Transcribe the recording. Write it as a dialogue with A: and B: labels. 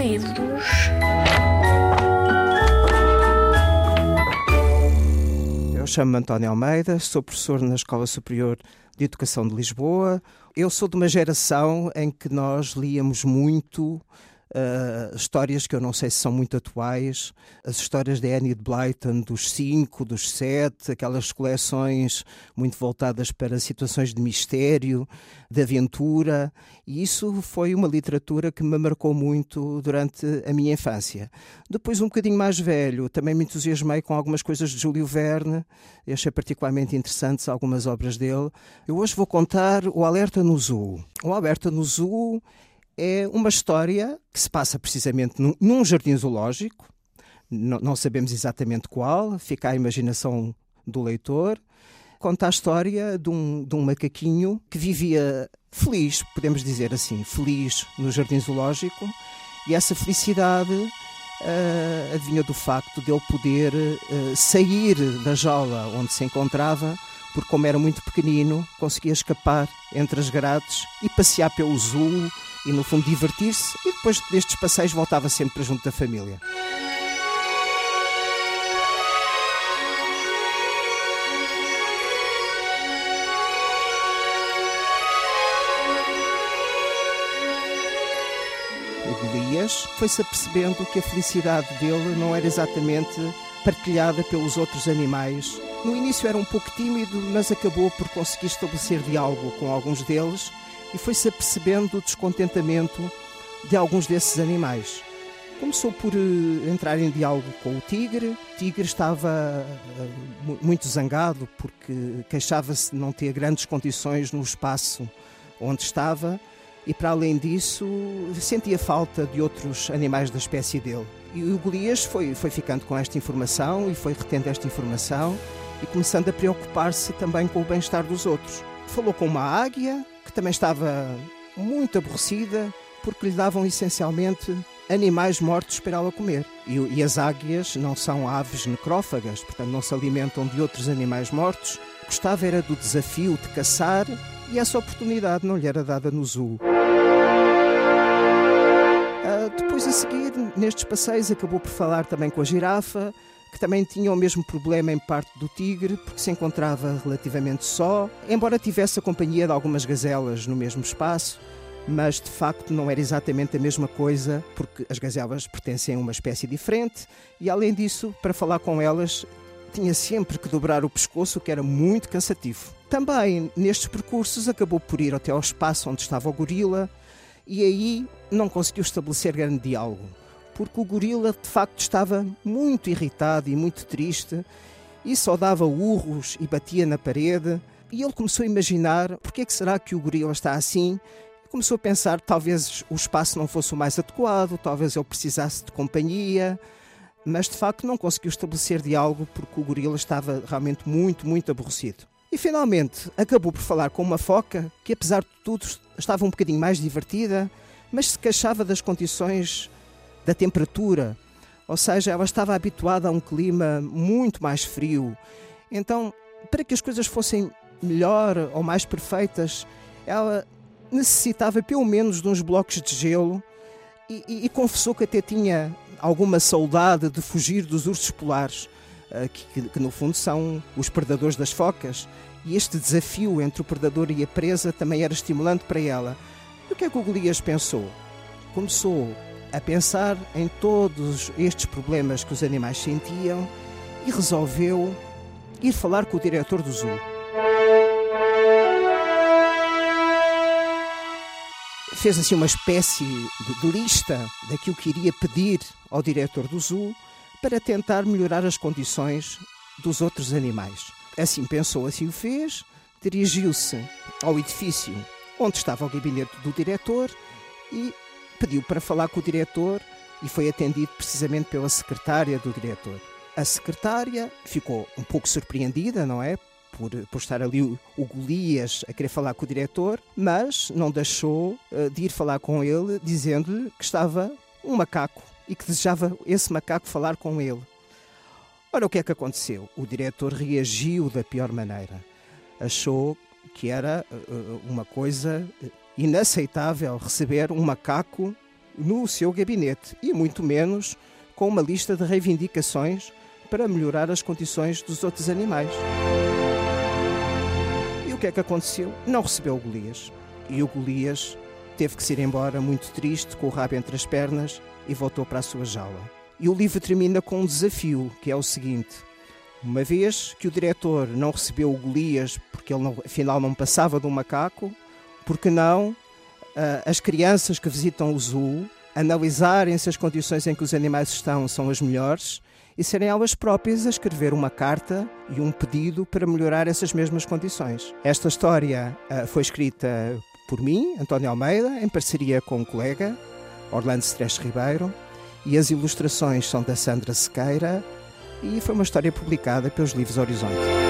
A: livros.
B: Eu chamo-me António Almeida, sou professor na Escola Superior de Educação de Lisboa. Eu sou de uma geração em que nós líamos muito Uh, histórias que eu não sei se são muito atuais, as histórias de Enid Blyton dos cinco, dos sete, aquelas coleções muito voltadas para situações de mistério, de aventura, e isso foi uma literatura que me marcou muito durante a minha infância. Depois, um bocadinho mais velho, também me entusiasmei com algumas coisas de Júlio Verne, eu achei particularmente interessantes algumas obras dele. Eu hoje vou contar o Alerta no Zoo. O Alerta no Zoo é uma história que se passa precisamente num, num jardim zoológico, não, não sabemos exatamente qual, fica à imaginação do leitor. Conta a história de um, de um macaquinho que vivia feliz, podemos dizer assim, feliz no jardim zoológico, e essa felicidade uh, do facto de ele poder uh, sair da jaula onde se encontrava, porque, como era muito pequenino, conseguia escapar entre as grades e passear pelo zoo e, no fundo, divertir-se e depois destes passeios voltava sempre para junto da família. O Golias foi-se apercebendo que a felicidade dele não era exatamente partilhada pelos outros animais. No início era um pouco tímido, mas acabou por conseguir estabelecer diálogo com alguns deles e foi-se apercebendo o descontentamento de alguns desses animais. Começou por uh, entrar em diálogo com o tigre. O tigre estava uh, muito zangado porque queixava-se de não ter grandes condições no espaço onde estava e, para além disso, sentia falta de outros animais da espécie dele. E o Golias foi, foi ficando com esta informação e foi retendo esta informação e começando a preocupar-se também com o bem-estar dos outros. Falou com uma águia, também estava muito aborrecida porque lhe davam essencialmente animais mortos para ela comer. E, e, as águias não são aves necrófagas, portanto não se alimentam de outros animais mortos. Gostava era do desafio de caçar e essa oportunidade não lhe era dada no zoo. Uh, depois a seguir, nestes passeios, acabou por falar também com a girafa, que também tinha o mesmo problema em parte do tigre, porque se encontrava relativamente só, embora tivesse a companhia de algumas gazelas no mesmo espaço, mas de facto não era exatamente a mesma coisa, porque as gazelas pertencem a uma espécie diferente, e além disso, para falar com elas, tinha sempre que dobrar o pescoço, o que era muito cansativo. Também nestes percursos acabou por ir até ao espaço onde estava o gorila, e aí não conseguiu estabelecer grande diálogo porque o gorila de facto estava muito irritado e muito triste e só dava urros e batia na parede. E ele começou a imaginar porque é que será que o gorila está assim. Começou a pensar talvez o espaço não fosse o mais adequado, talvez ele precisasse de companhia, mas de facto não conseguiu estabelecer diálogo porque o gorila estava realmente muito, muito aborrecido. E finalmente acabou por falar com uma foca que, apesar de tudo, estava um bocadinho mais divertida, mas se queixava das condições da temperatura, ou seja, ela estava habituada a um clima muito mais frio. Então, para que as coisas fossem melhor ou mais perfeitas, ela necessitava pelo menos de uns blocos de gelo e, e, e confessou que até tinha alguma saudade de fugir dos ursos polares, uh, que, que no fundo são os predadores das focas. E este desafio entre o predador e a presa também era estimulante para ela. E o que é que o Golias pensou? Começou a pensar em todos estes problemas que os animais sentiam e resolveu ir falar com o diretor do zoo. Fez assim uma espécie de, lista daquilo que iria pedir ao diretor do zoo para tentar melhorar as condições dos outros animais. Assim pensou, assim o fez, dirigiu-se ao edifício onde estava o gabinete do diretor e pediu para falar com o diretor e foi atendido precisamente pela secretária do diretor. A secretária ficou um pouco surpreendida, não é? Por, por estar ali o, o Golias a querer falar com o diretor, mas não deixou uh, de ir falar com ele, dizendo-lhe que estava um macaco e que desejava esse macaco falar com ele. Ora, o que é que aconteceu? O diretor reagiu da pior maneira. Achou que era uh, uma coisa inaceitável receber um macaco no seu gabinete e muito menos com uma lista de reivindicações para melhorar as condições dos outros animais. E o que é que aconteceu? Não recebeu o Golias. E o Golias teve que se ir embora muito triste, com o rabo entre as pernas, e voltou para a sua jaula. E o livro termina com um desafio, que é o seguinte: uma vez que o diretor não recebeu o Golias porque ele não, afinal não passava de um macaco, por que não uh, as crianças que visitam o zoo analisarem se as condições em que os animais estão são as melhores e serem elas próprias a escrever uma carta e um pedido para melhorar essas mesmas condições. Esta história uh, foi escrita por mim, António Almeida, em parceria com um colega, Orlando Stress Ribeiro, e as ilustrações são da Sandra Sequeira e foi uma história publicada pelos Livros Horizonte.